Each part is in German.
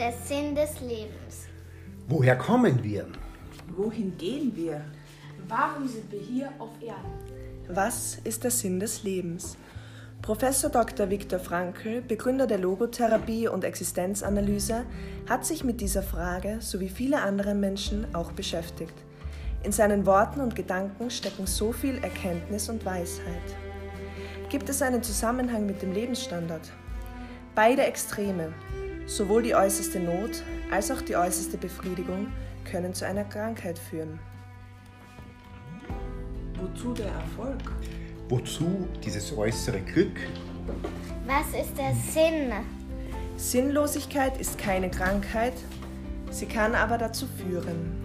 der Sinn des Lebens? Woher kommen wir? Wohin gehen wir? Warum sind wir hier auf Erden? Was ist der Sinn des Lebens? Professor Dr. Viktor Frankl, Begründer der Logotherapie und Existenzanalyse, hat sich mit dieser Frage sowie viele andere Menschen auch beschäftigt. In seinen Worten und Gedanken stecken so viel Erkenntnis und Weisheit. Gibt es einen Zusammenhang mit dem Lebensstandard? Beide Extreme, sowohl die äußerste Not als auch die äußerste Befriedigung, können zu einer Krankheit führen. Wozu der Erfolg? Wozu dieses äußere Glück? Was ist der Sinn? Sinnlosigkeit ist keine Krankheit, sie kann aber dazu führen.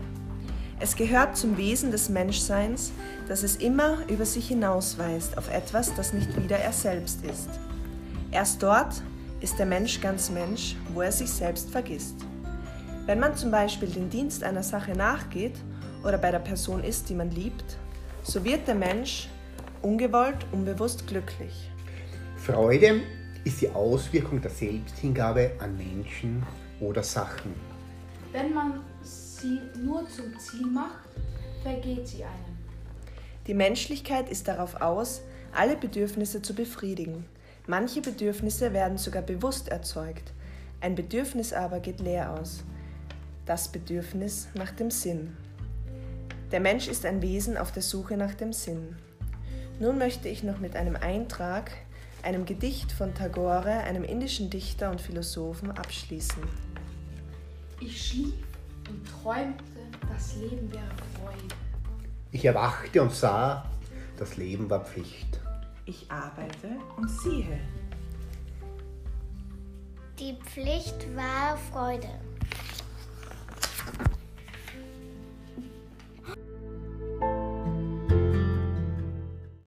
Es gehört zum Wesen des Menschseins, dass es immer über sich hinausweist auf etwas, das nicht wieder er selbst ist. Erst dort ist der Mensch ganz Mensch, wo er sich selbst vergisst. Wenn man zum Beispiel den Dienst einer Sache nachgeht oder bei der Person ist, die man liebt, so wird der Mensch ungewollt, unbewusst glücklich. Freude ist die Auswirkung der Selbsthingabe an Menschen oder Sachen. Wenn man sie nur zum Ziel macht, vergeht sie einem. Die Menschlichkeit ist darauf aus, alle Bedürfnisse zu befriedigen. Manche Bedürfnisse werden sogar bewusst erzeugt. Ein Bedürfnis aber geht leer aus. Das Bedürfnis nach dem Sinn. Der Mensch ist ein Wesen auf der Suche nach dem Sinn. Nun möchte ich noch mit einem Eintrag, einem Gedicht von Tagore, einem indischen Dichter und Philosophen, abschließen. Ich schlief und träumte, das Leben wäre Freude. Ich erwachte und sah, das Leben war Pflicht. Ich arbeite und siehe. Die Pflicht war Freude.